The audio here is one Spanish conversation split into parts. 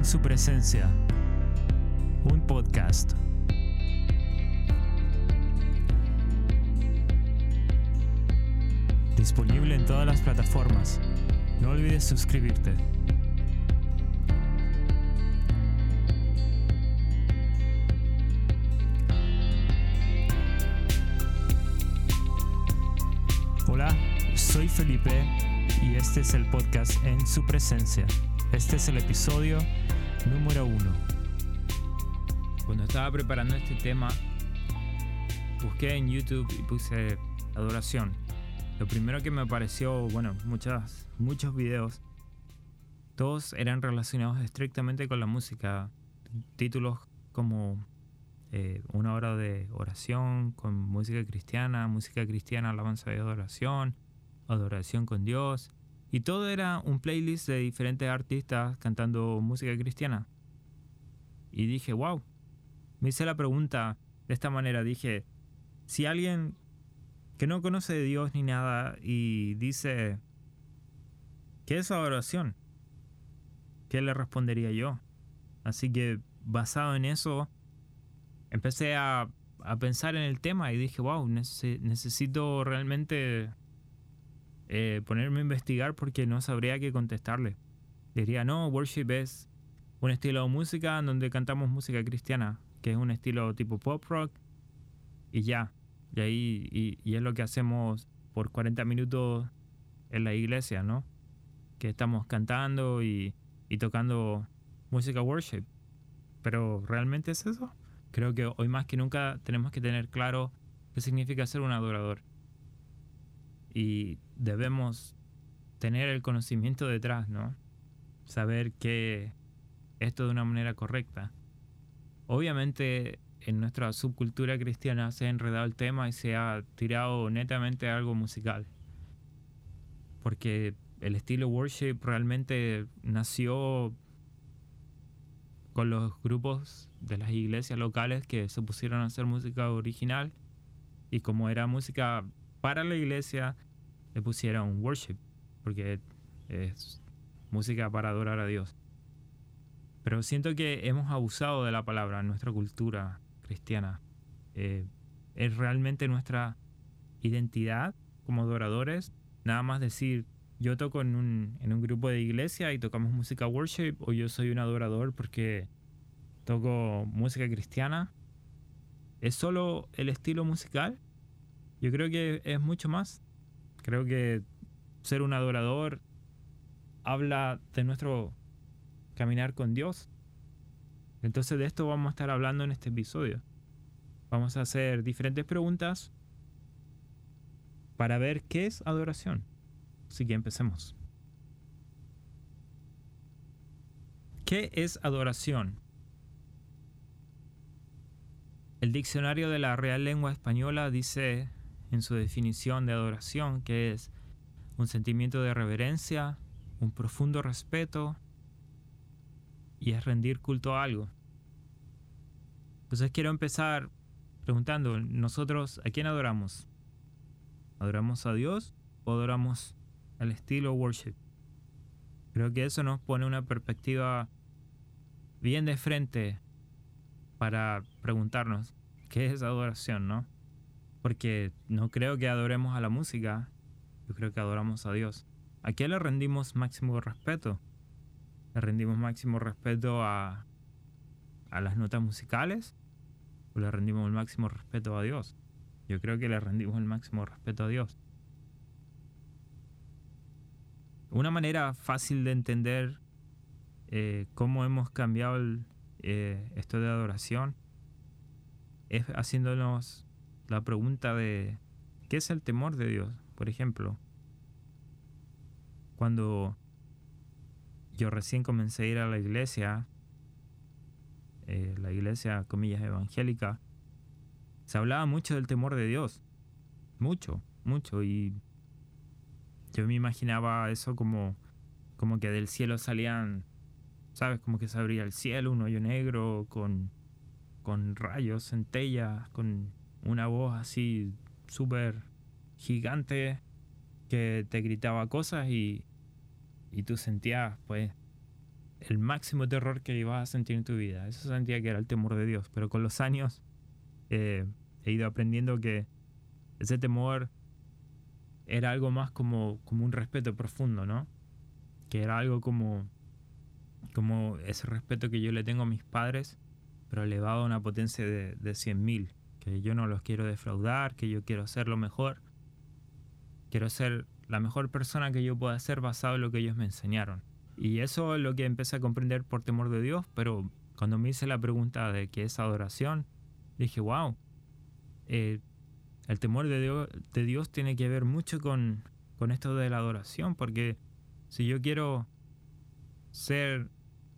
En su presencia, un podcast. Disponible en todas las plataformas. No olvides suscribirte. Hola, soy Felipe y este es el podcast En su presencia. Este es el episodio número uno. Cuando estaba preparando este tema, busqué en YouTube y puse adoración. Lo primero que me apareció, bueno, muchas, muchos videos, todos eran relacionados estrictamente con la música. Títulos como eh, una hora de oración con música cristiana, música cristiana, alabanza y adoración, adoración con Dios. Y todo era un playlist de diferentes artistas cantando música cristiana. Y dije, wow. Me hice la pregunta de esta manera. Dije, si alguien que no conoce de Dios ni nada y dice, ¿qué es adoración? ¿Qué le respondería yo? Así que basado en eso, empecé a, pensar en el tema y dije, wow, necesito realmente eh, ponerme a investigar porque no sabría qué contestarle. Diría, no, worship es un estilo de música en donde cantamos música cristiana, que es un estilo tipo pop rock, y ya. Y ahí y, es lo que hacemos por 40 minutos en la iglesia, ¿no? Que estamos cantando y, y tocando música worship. Pero ¿realmente es eso? Creo que hoy más que nunca tenemos que tener claro qué significa ser un adorador. Y debemos tener el conocimiento detrás, ¿no? Saber que esto de una manera correcta. Obviamente en nuestra subcultura cristiana se ha enredado el tema y se ha tirado netamente a algo musical. Porque el estilo worship realmente nació con los grupos de las iglesias locales que se pusieron a hacer música original y como era música para la iglesia le pusieron worship porque es música para adorar a Dios. Pero siento que hemos abusado de la palabra en nuestra cultura cristiana. Eh, es realmente nuestra identidad como adoradores. Nada más decir, yo toco en un, en un grupo de iglesia y tocamos música worship o yo soy un adorador porque toco música cristiana. ¿Es solo el estilo musical? Yo creo que es mucho más. Creo que ser un adorador habla de nuestro caminar con Dios. Entonces de esto vamos a estar hablando en este episodio. Vamos a hacer diferentes preguntas para ver qué es adoración. Así que empecemos. ¿Qué es adoración? El diccionario de la Real Lengua Española dice en su definición de adoración que es un sentimiento de reverencia, un profundo respeto y es rendir culto a algo. Entonces quiero empezar preguntando, nosotros a quién adoramos? ¿Adoramos a Dios o adoramos al estilo worship? Creo que eso nos pone una perspectiva bien de frente para preguntarnos qué es adoración, ¿no? Porque no creo que adoremos a la música, yo creo que adoramos a Dios. ¿A qué le rendimos máximo respeto? ¿Le rendimos máximo respeto a, a las notas musicales? ¿O le rendimos el máximo respeto a Dios? Yo creo que le rendimos el máximo respeto a Dios. Una manera fácil de entender eh, cómo hemos cambiado eh, esto de adoración es haciéndonos la pregunta de ¿qué es el temor de Dios? Por ejemplo, cuando yo recién comencé a ir a la iglesia, eh, la iglesia, comillas, evangélica, se hablaba mucho del temor de Dios. Mucho, mucho. Y yo me imaginaba eso como, como que del cielo salían ¿sabes? Como que se abría el cielo, un hoyo negro con, con rayos, centellas, con una voz así súper gigante que te gritaba cosas y, y tú sentías pues el máximo terror que ibas a sentir en tu vida. Eso sentía que era el temor de Dios. Pero con los años eh, he ido aprendiendo que ese temor era algo más como, como un respeto profundo, ¿no? Que era algo como, como ese respeto que yo le tengo a mis padres, pero elevado a una potencia de, de 100.000. Que yo no los quiero defraudar, que yo quiero hacer lo mejor. Quiero ser la mejor persona que yo pueda ser basado en lo que ellos me enseñaron. Y eso es lo que empecé a comprender por temor de Dios, pero cuando me hice la pregunta de qué es adoración, dije, wow, eh, el temor de Dios, de Dios, tiene que ver mucho con, con esto de la adoración, porque si yo quiero ser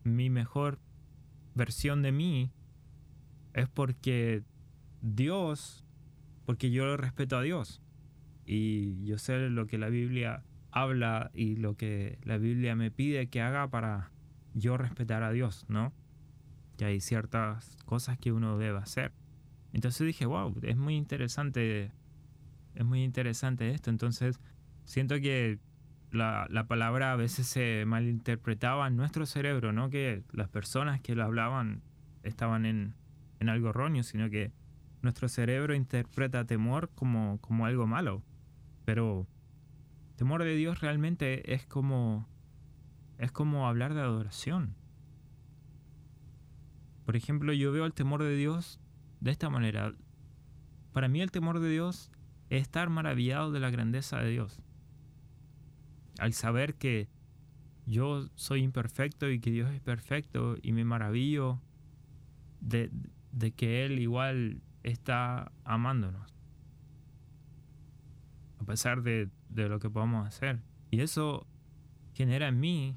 mi mejor versión de mí, es porque Dios, porque yo respeto a Dios. Y yo sé lo que la Biblia habla y lo que la Biblia me pide que haga para yo respetar a Dios, ¿no? Que hay ciertas cosas que uno debe hacer. Entonces dije, wow, es muy interesante, es muy interesante esto. Entonces siento que la, la, palabra a veces se malinterpretaba en nuestro cerebro, no que las personas que lo hablaban estaban en, en algo erróneo, sino que nuestro cerebro interpreta temor como, como algo malo. Pero temor de Dios realmente es como es como hablar de adoración. Por ejemplo, yo veo el temor de Dios de esta manera. Para mí el temor de Dios es estar maravillado de la grandeza de Dios. Al saber que yo soy imperfecto y que Dios es perfecto y me maravillo de, de que Él igual está amándonos. A pesar de de lo que podamos hacer. Y eso genera en mí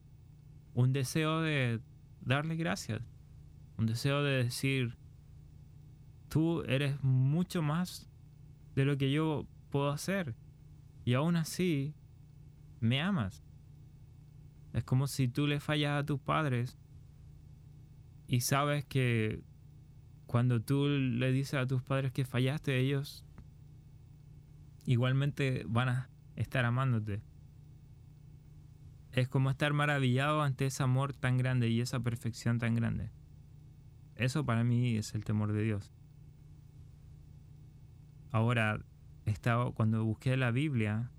un deseo de darle gracias. Un deseo de decir, tú eres mucho más de lo que yo puedo hacer. Y aún así, me amas. Es como si tú le fallas a tus padres y sabes que cuando tú le dices a tus padres que fallaste, ellos igualmente van a estar amándote. Es como estar maravillado ante ese amor tan grande y esa perfección tan grande. Eso para mí es el temor de Dios. Ahora, estaba, cuando busqué la Biblia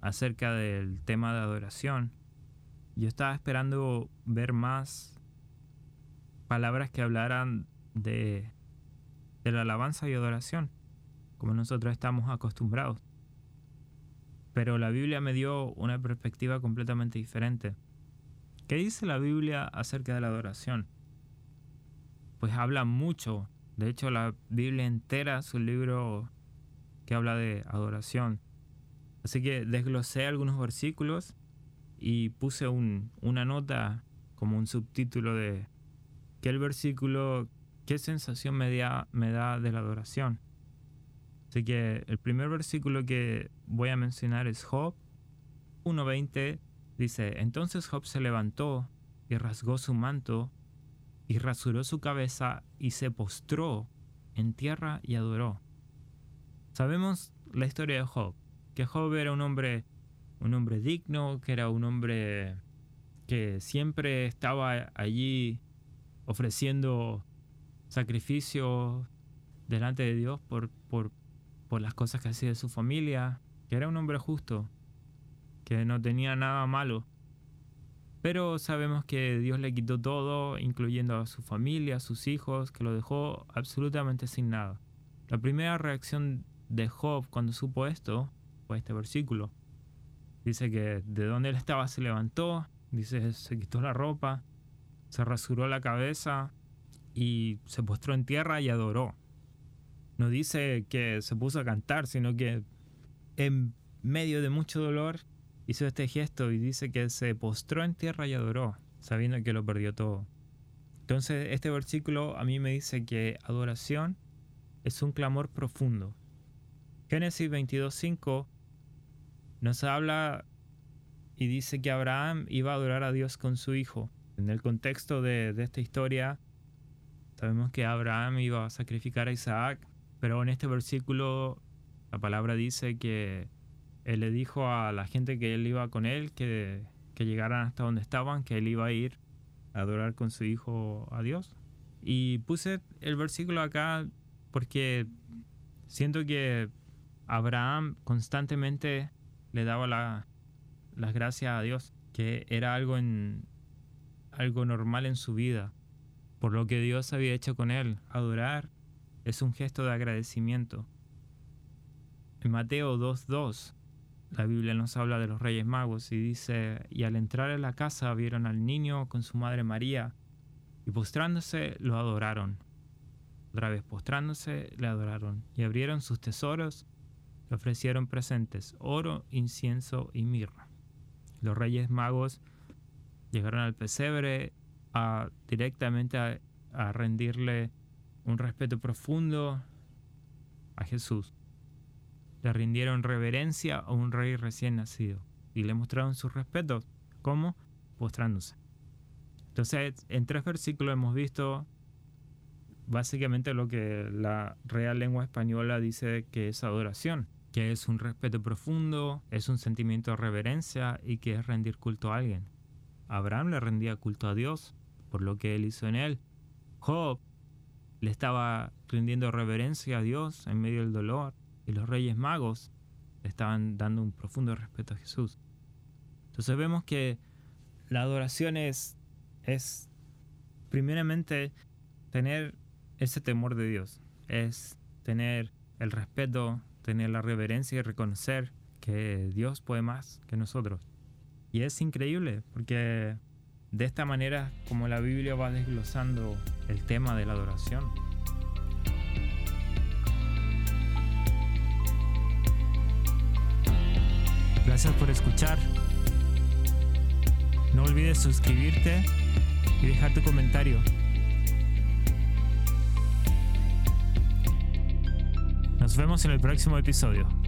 acerca del tema de adoración, yo estaba esperando ver más palabras que hablaran de, de la alabanza y adoración, como nosotros estamos acostumbrados. Pero la Biblia me dio una perspectiva completamente diferente. ¿Qué dice la Biblia acerca de la adoración? Pues habla mucho. De hecho, la Biblia entera es un libro que habla de adoración. Así que desglosé algunos versículos y puse una nota como un subtítulo de qué el versículo, qué sensación me da de la adoración. Así que el primer versículo que voy a mencionar es Job 1.20. Dice, entonces Job se levantó y rasgó su manto y rasuró su cabeza y se postró en tierra y adoró. Sabemos la historia de Job, que Job era un hombre, un hombre digno, que era un hombre que siempre estaba allí ofreciendo sacrificios delante de Dios por, por, por las cosas que hacía de su familia, que era un hombre justo, que no tenía nada malo. Pero sabemos que Dios le quitó todo, incluyendo a su familia, a sus hijos, que lo dejó absolutamente sin nada. La primera reacción de Job cuando supo esto fue este versículo. Dice que de donde él estaba se levantó, dice se quitó la ropa, se rasuró la cabeza y se postró en tierra y adoró no dice que se puso a cantar, sino que en medio de mucho dolor hizo este gesto y dice que se postró en tierra y adoró, sabiendo que lo perdió todo. Entonces este versículo a mí me dice que adoración es un clamor profundo. Génesis 22.5 nos habla y dice que Abraham iba a adorar a Dios con su hijo. En el contexto de, de esta historia, sabemos que Abraham iba a sacrificar a Isaac pero en este versículo la palabra dice que él le dijo a la gente que él iba con él que, que llegaran hasta donde estaban, que él iba a ir adorar con su hijo a Dios. Y puse el versículo acá porque siento que Abraham constantemente le daba las gracias a Dios, que era algo, en, algo normal en su vida, por lo que Dios había hecho con él. Adorar es un gesto de agradecimiento. En Mateo 2.2, la Biblia nos habla de los Reyes Magos y dice, y al entrar en la casa vieron al niño con su madre María, y postrándose lo adoraron. Otra vez postrándose le adoraron, y abrieron sus tesoros, le ofrecieron presentes, oro, incienso y mirra. Los Reyes Magos llegaron al pesebre directamente a rendirle un respeto profundo a Jesús le rindieron reverencia a un rey recién nacido y le mostraron sus respetos. ¿Cómo? Postrándose. Entonces, en tres versículos hemos visto básicamente lo que la Real Lengua Española dice que es adoración, que es un respeto profundo, es un sentimiento de reverencia y que es rendir culto a alguien. Abraham le rendía culto a Dios por lo que él hizo en él. Job le estaba rindiendo reverencia a Dios en medio del dolor y los reyes magos estaban dando un profundo respeto a Jesús. Entonces vemos que la adoración es, es primeramente tener ese temor de Dios, es tener el respeto, tener la reverencia y reconocer que Dios puede más que nosotros. Y es increíble porque de esta manera como la Biblia va desglosando el tema de la adoración. Gracias por escuchar. No olvides suscribirte y dejar tu comentario. Nos vemos en el próximo episodio.